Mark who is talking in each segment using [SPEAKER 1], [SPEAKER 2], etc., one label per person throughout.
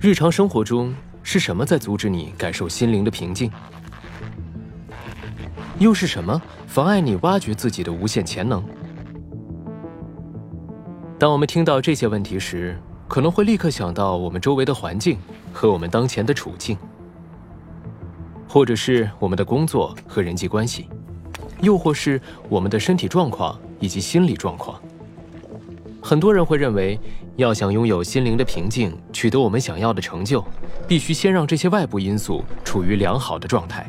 [SPEAKER 1] 日常生活中是什么在阻止你感受心灵的平静？又是什么妨碍你挖掘自己的无限潜能？当我们听到这些问题时，可能会立刻想到我们周围的环境和我们当前的处境，或者是我们的工作和人际关系，又或是我们的身体状况以及心理状况。很多人会认为，要想拥有心灵的平静，取得我们想要的成就，必须先让这些外部因素处于良好的状态。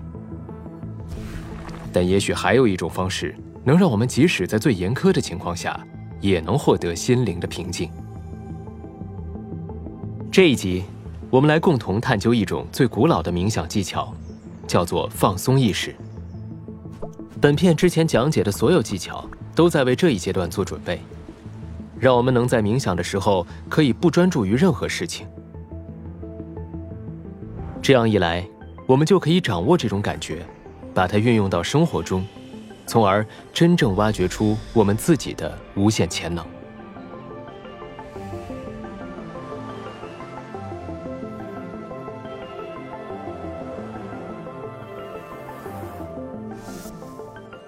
[SPEAKER 1] 但也许还有一种方式，能让我们即使在最严苛的情况下，也能获得心灵的平静。这一集，我们来共同探究一种最古老的冥想技巧，叫做放松意识。本片之前讲解的所有技巧，都在为这一阶段做准备。让我们能在冥想的时候可以不专注于任何事情。这样一来，我们就可以掌握这种感觉，把它运用到生活中，从而真正挖掘出我们自己的无限潜能。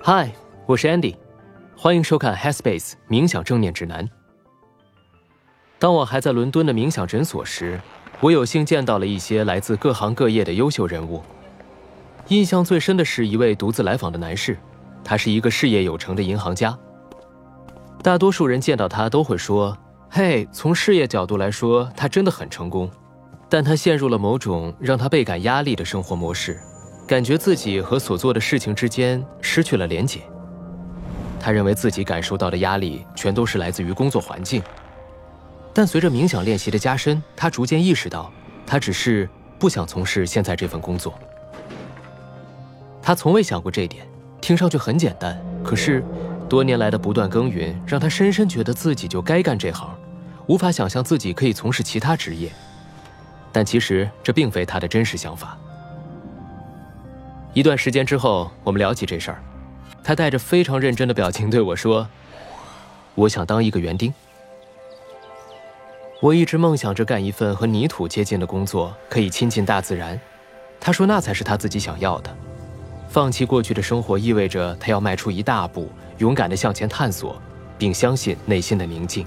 [SPEAKER 1] 嗨，我是 Andy，欢迎收看 Headspace 冥想正念指南。当我还在伦敦的冥想诊所时，我有幸见到了一些来自各行各业的优秀人物。印象最深的是一位独自来访的男士，他是一个事业有成的银行家。大多数人见到他都会说：“嘿，从事业角度来说，他真的很成功。”但他陷入了某种让他倍感压力的生活模式，感觉自己和所做的事情之间失去了连结。他认为自己感受到的压力全都是来自于工作环境。但随着冥想练习的加深，他逐渐意识到，他只是不想从事现在这份工作。他从未想过这点，听上去很简单，可是多年来的不断耕耘，让他深深觉得自己就该干这行，无法想象自己可以从事其他职业。但其实这并非他的真实想法。一段时间之后，我们聊起这事儿，他带着非常认真的表情对我说：“我想当一个园丁。”我一直梦想着干一份和泥土接近的工作，可以亲近大自然。他说那才是他自己想要的。放弃过去的生活意味着他要迈出一大步，勇敢地向前探索，并相信内心的宁静。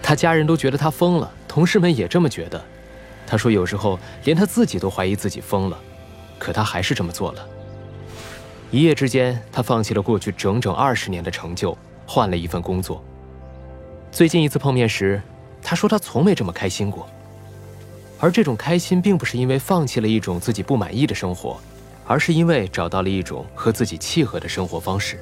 [SPEAKER 1] 他家人都觉得他疯了，同事们也这么觉得。他说有时候连他自己都怀疑自己疯了，可他还是这么做了。一夜之间，他放弃了过去整整二十年的成就，换了一份工作。最近一次碰面时。他说他从没这么开心过，而这种开心并不是因为放弃了一种自己不满意的生活，而是因为找到了一种和自己契合的生活方式。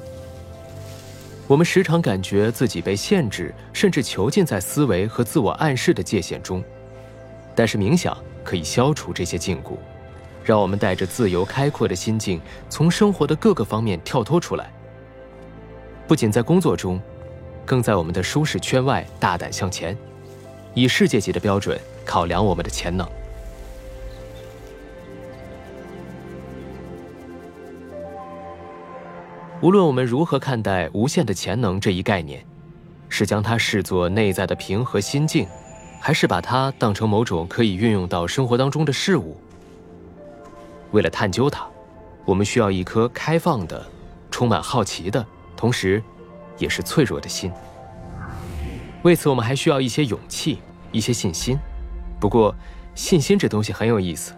[SPEAKER 1] 我们时常感觉自己被限制，甚至囚禁在思维和自我暗示的界限中，但是冥想可以消除这些禁锢，让我们带着自由开阔的心境，从生活的各个方面跳脱出来。不仅在工作中，更在我们的舒适圈外大胆向前。以世界级的标准考量我们的潜能。无论我们如何看待“无限的潜能”这一概念，是将它视作内在的平和心境，还是把它当成某种可以运用到生活当中的事物？为了探究它，我们需要一颗开放的、充满好奇的，同时，也是脆弱的心。为此，我们还需要一些勇气，一些信心。不过，信心这东西很有意思。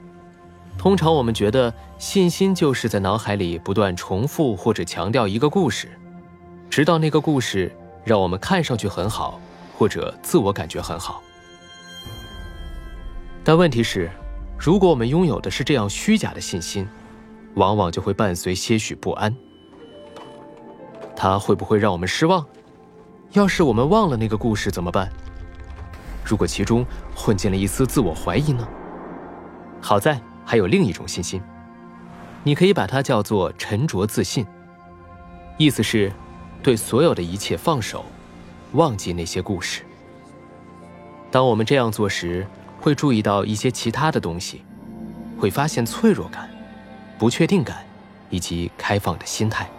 [SPEAKER 1] 通常我们觉得信心就是在脑海里不断重复或者强调一个故事，直到那个故事让我们看上去很好，或者自我感觉很好。但问题是，如果我们拥有的是这样虚假的信心，往往就会伴随些许不安。它会不会让我们失望？要是我们忘了那个故事怎么办？如果其中混进了一丝自我怀疑呢？好在还有另一种信心，你可以把它叫做沉着自信。意思是，对所有的一切放手，忘记那些故事。当我们这样做时，会注意到一些其他的东西，会发现脆弱感、不确定感，以及开放的心态。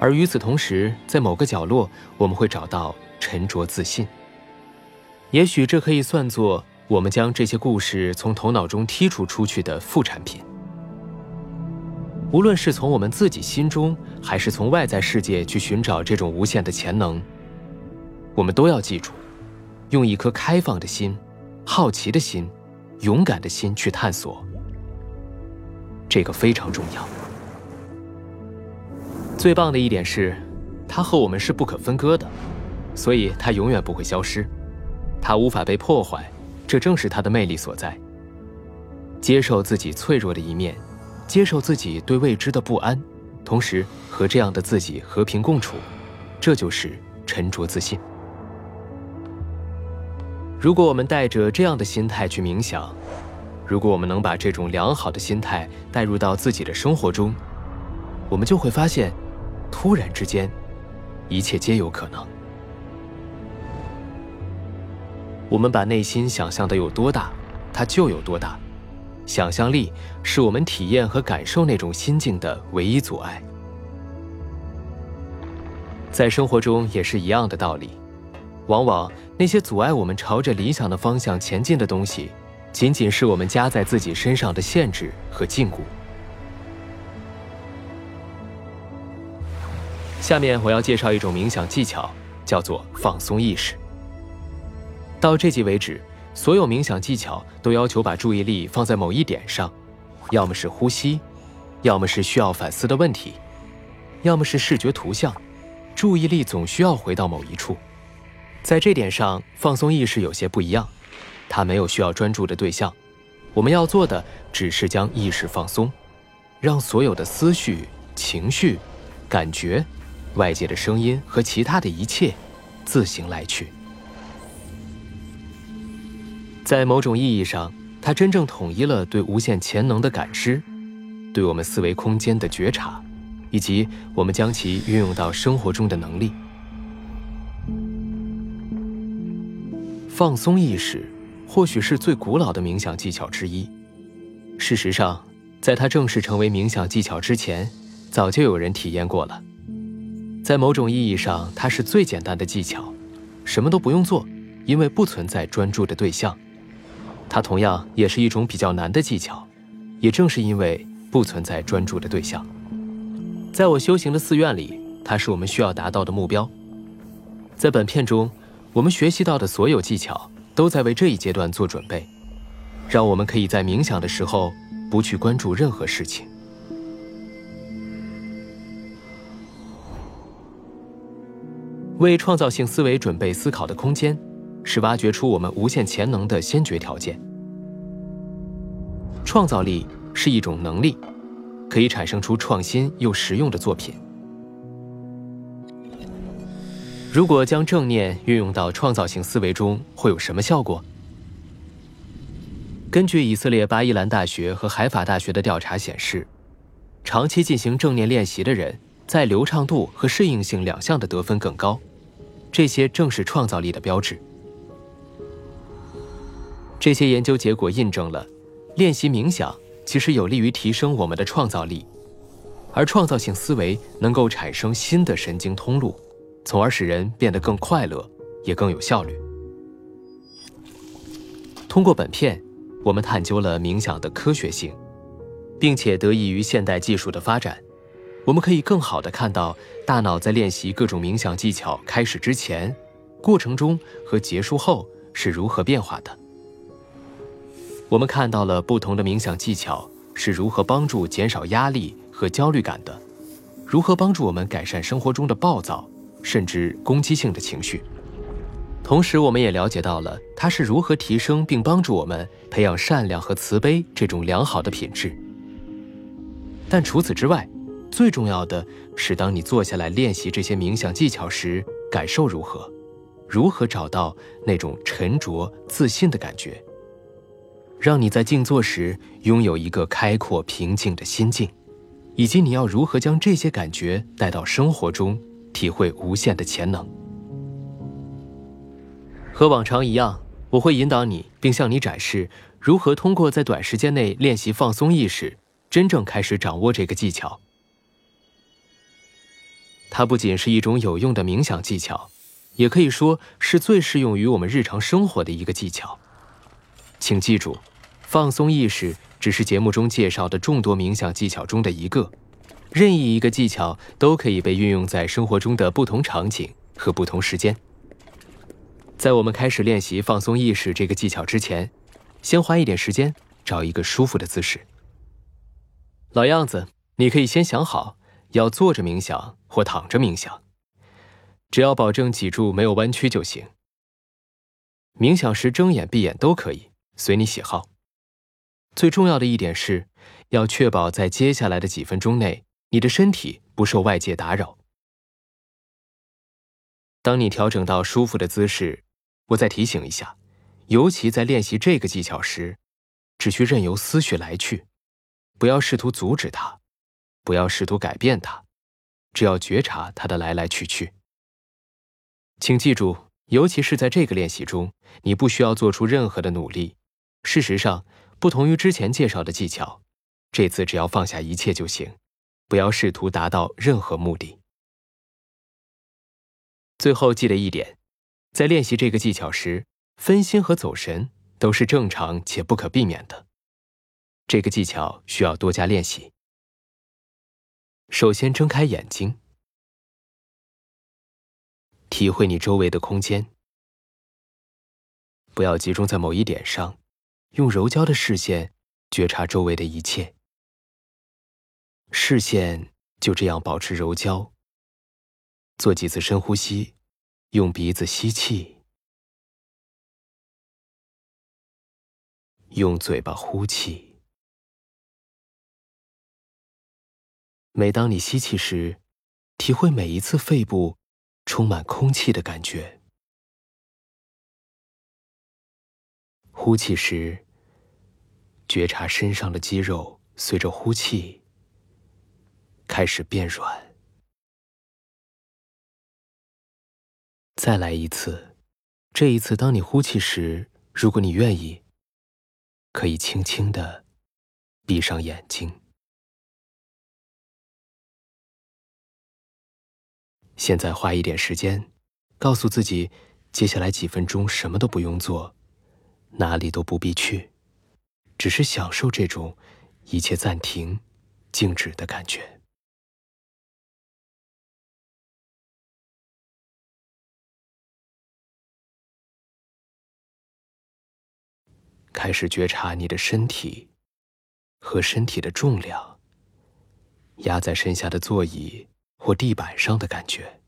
[SPEAKER 1] 而与此同时，在某个角落，我们会找到沉着自信。也许这可以算作我们将这些故事从头脑中剔除出去的副产品。无论是从我们自己心中，还是从外在世界去寻找这种无限的潜能，我们都要记住，用一颗开放的心、好奇的心、勇敢的心去探索。这个非常重要。最棒的一点是，它和我们是不可分割的，所以它永远不会消失，它无法被破坏，这正是它的魅力所在。接受自己脆弱的一面。接受自己对未知的不安，同时和这样的自己和平共处，这就是沉着自信。如果我们带着这样的心态去冥想，如果我们能把这种良好的心态带入到自己的生活中，我们就会发现，突然之间，一切皆有可能。我们把内心想象的有多大，它就有多大。想象力是我们体验和感受那种心境的唯一阻碍。在生活中也是一样的道理，往往那些阻碍我们朝着理想的方向前进的东西，仅仅是我们加在自己身上的限制和禁锢。下面我要介绍一种冥想技巧，叫做放松意识。到这集为止。所有冥想技巧都要求把注意力放在某一点上，要么是呼吸，要么是需要反思的问题，要么是视觉图像。注意力总需要回到某一处。在这点上，放松意识有些不一样，它没有需要专注的对象。我们要做的只是将意识放松，让所有的思绪、情绪、感觉、外界的声音和其他的一切自行来去。在某种意义上，它真正统一了对无限潜能的感知，对我们思维空间的觉察，以及我们将其运用到生活中的能力。放松意识，或许是最古老的冥想技巧之一。事实上，在它正式成为冥想技巧之前，早就有人体验过了。在某种意义上，它是最简单的技巧，什么都不用做，因为不存在专注的对象。它同样也是一种比较难的技巧，也正是因为不存在专注的对象。在我修行的寺院里，它是我们需要达到的目标。在本片中，我们学习到的所有技巧都在为这一阶段做准备，让我们可以在冥想的时候不去关注任何事情。为创造性思维准备思考的空间。是挖掘出我们无限潜能的先决条件。创造力是一种能力，可以产生出创新又实用的作品。如果将正念运用到创造性思维中，会有什么效果？根据以色列巴伊兰大学和海法大学的调查显示，长期进行正念练习的人，在流畅度和适应性两项的得分更高。这些正是创造力的标志。这些研究结果印证了，练习冥想其实有利于提升我们的创造力，而创造性思维能够产生新的神经通路，从而使人变得更快乐，也更有效率。通过本片，我们探究了冥想的科学性，并且得益于现代技术的发展，我们可以更好地看到大脑在练习各种冥想技巧开始之前、过程中和结束后是如何变化的。我们看到了不同的冥想技巧是如何帮助减少压力和焦虑感的，如何帮助我们改善生活中的暴躁甚至攻击性的情绪。同时，我们也了解到了它是如何提升并帮助我们培养善良和慈悲这种良好的品质。但除此之外，最重要的是，当你坐下来练习这些冥想技巧时，感受如何？如何找到那种沉着自信的感觉？让你在静坐时拥有一个开阔平静的心境，以及你要如何将这些感觉带到生活中，体会无限的潜能。和往常一样，我会引导你，并向你展示如何通过在短时间内练习放松意识，真正开始掌握这个技巧。它不仅是一种有用的冥想技巧，也可以说是最适用于我们日常生活的一个技巧。请记住，放松意识只是节目中介绍的众多冥想技巧中的一个，任意一个技巧都可以被运用在生活中的不同场景和不同时间。在我们开始练习放松意识这个技巧之前，先花一点时间找一个舒服的姿势。老样子，你可以先想好要坐着冥想或躺着冥想，只要保证脊柱没有弯曲就行。冥想时睁眼闭眼都可以，随你喜好。最重要的一点是，要确保在接下来的几分钟内，你的身体不受外界打扰。当你调整到舒服的姿势。我再提醒一下，尤其在练习这个技巧时，只需任由思绪来去，不要试图阻止它，不要试图改变它，只要觉察它的来来去去。请记住，尤其是在这个练习中，你不需要做出任何的努力。事实上，不同于之前介绍的技巧，这次只要放下一切就行，不要试图达到任何目的。最后记得一点。在练习这个技巧时，分心和走神都是正常且不可避免的。这个技巧需要多加练习。首先，睁开眼睛，体会你周围的空间，不要集中在某一点上，用柔焦的视线觉察周围的一切。视线就这样保持柔焦。做几次深呼吸。用鼻子吸气，用嘴巴呼气。每当你吸气时，体会每一次肺部充满空气的感觉；呼气时，觉察身上的肌肉随着呼气开始变软。再来一次，这一次，当你呼气时，如果你愿意，可以轻轻的闭上眼睛。现在花一点时间，告诉自己，接下来几分钟什么都不用做，哪里都不必去，只是享受这种一切暂停、静止的感觉。开始觉察你的身体和身体的重量，压在身下的座椅或地板上的感觉。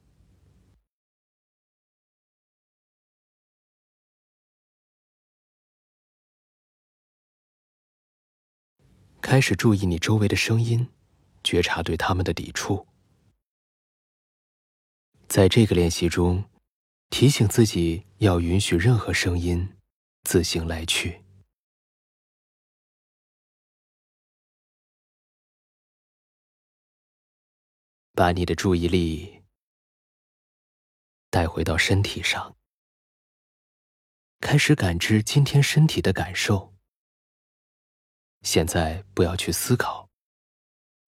[SPEAKER 1] 开始注意你周围的声音，觉察对他们的抵触。在这个练习中，提醒自己要允许任何声音自行来去。把你的注意力带回到身体上，开始感知今天身体的感受。现在不要去思考，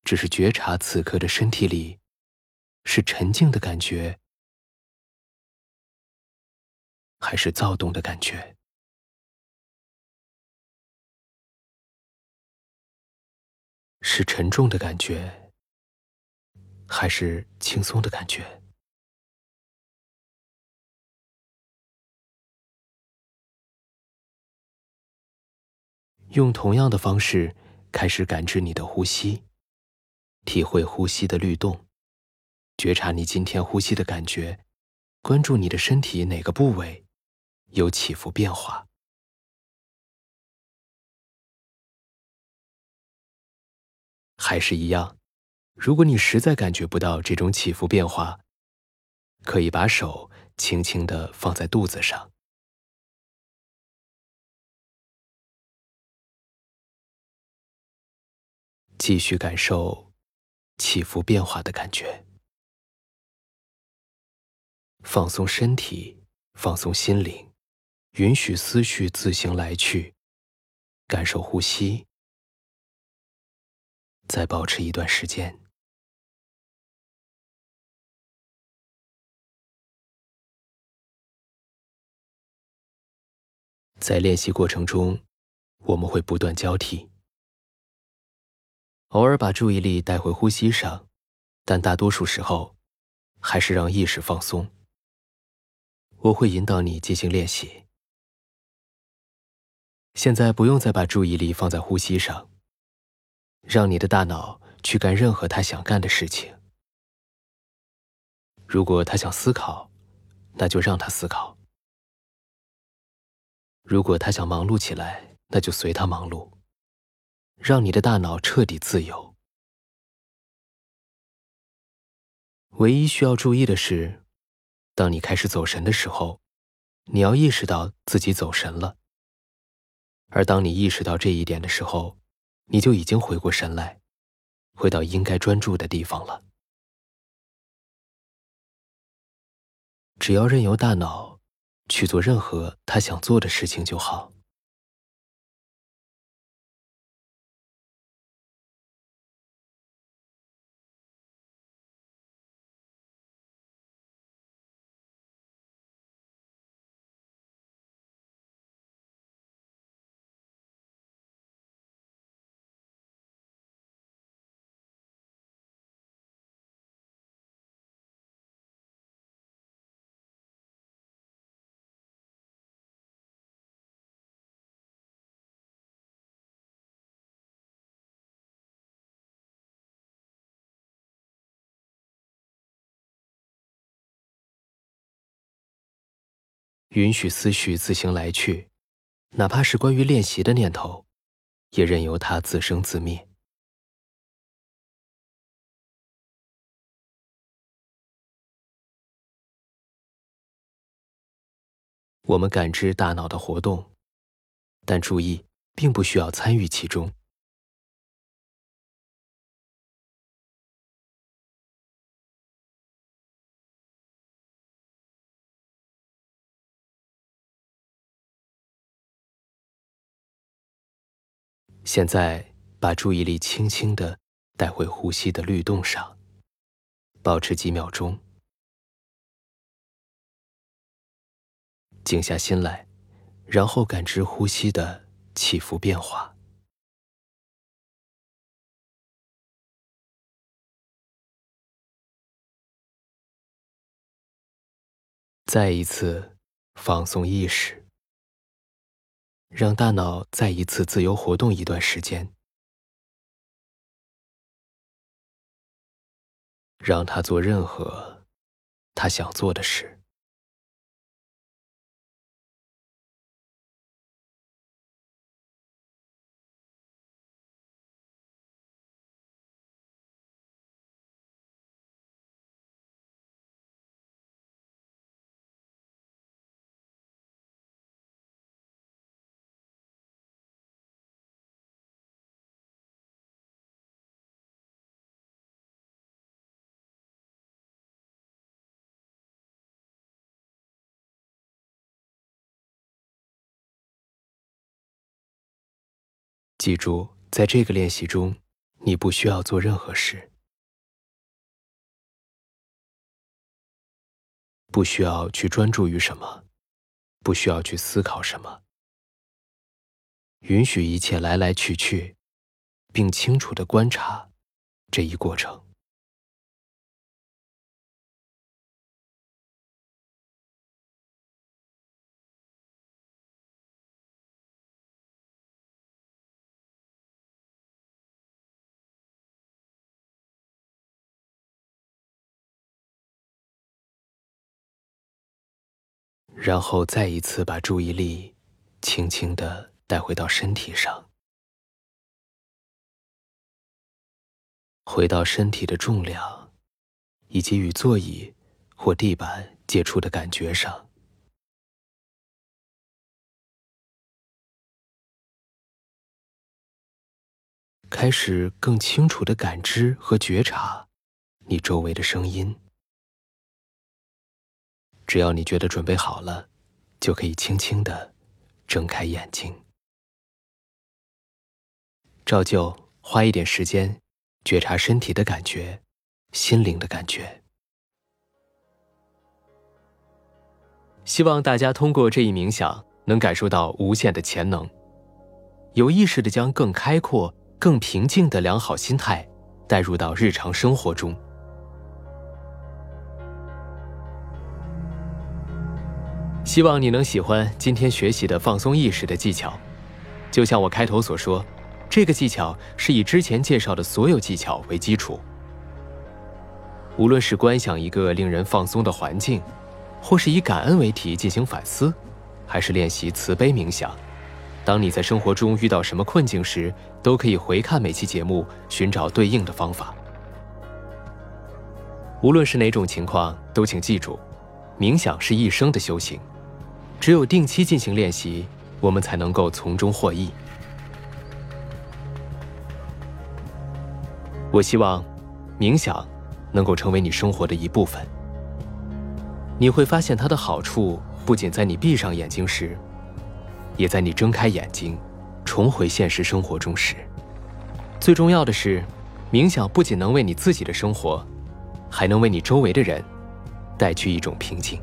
[SPEAKER 1] 只是觉察此刻的身体里是沉静的感觉，还是躁动的感觉？是沉重的感觉。还是轻松的感觉。用同样的方式开始感知你的呼吸，体会呼吸的律动，觉察你今天呼吸的感觉，关注你的身体哪个部位有起伏变化。还是一样。如果你实在感觉不到这种起伏变化，可以把手轻轻的放在肚子上，继续感受起伏变化的感觉，放松身体，放松心灵，允许思绪自行来去，感受呼吸，再保持一段时间。在练习过程中，我们会不断交替，偶尔把注意力带回呼吸上，但大多数时候，还是让意识放松。我会引导你进行练习。现在不用再把注意力放在呼吸上，让你的大脑去干任何他想干的事情。如果他想思考，那就让他思考；如果他想忙碌起来，那就随他忙碌。让你的大脑彻底自由。唯一需要注意的是，当你开始走神的时候，你要意识到自己走神了。而当你意识到这一点的时候，你就已经回过神来，回到应该专注的地方了。只要任由大脑去做任何他想做的事情就好。允许思绪自行来去，哪怕是关于练习的念头，也任由它自生自灭。我们感知大脑的活动，但注意，并不需要参与其中。现在，把注意力轻轻的带回呼吸的律动上，保持几秒钟，静下心来，然后感知呼吸的起伏变化。再一次放松意识。让大脑再一次自由活动一段时间，让他做任何他想做的事。记住，在这个练习中，你不需要做任何事，不需要去专注于什么，不需要去思考什么，允许一切来来去去，并清楚的观察这一过程。然后再一次把注意力轻轻的带回到身体上，回到身体的重量，以及与座椅或地板接触的感觉上，开始更清楚的感知和觉察你周围的声音。只要你觉得准备好了，就可以轻轻的睁开眼睛。照旧，花一点时间觉察身体的感觉、心灵的感觉。希望大家通过这一冥想，能感受到无限的潜能。有意识的将更开阔、更平静的良好心态带入到日常生活中。希望你能喜欢今天学习的放松意识的技巧。就像我开头所说，这个技巧是以之前介绍的所有技巧为基础。无论是观想一个令人放松的环境，或是以感恩为题进行反思，还是练习慈悲冥想，当你在生活中遇到什么困境时，都可以回看每期节目，寻找对应的方法。无论是哪种情况，都请记住，冥想是一生的修行。只有定期进行练习，我们才能够从中获益。我希望，冥想能够成为你生活的一部分。你会发现它的好处不仅在你闭上眼睛时，也在你睁开眼睛，重回现实生活中时。最重要的是，冥想不仅能为你自己的生活，还能为你周围的人带去一种平静。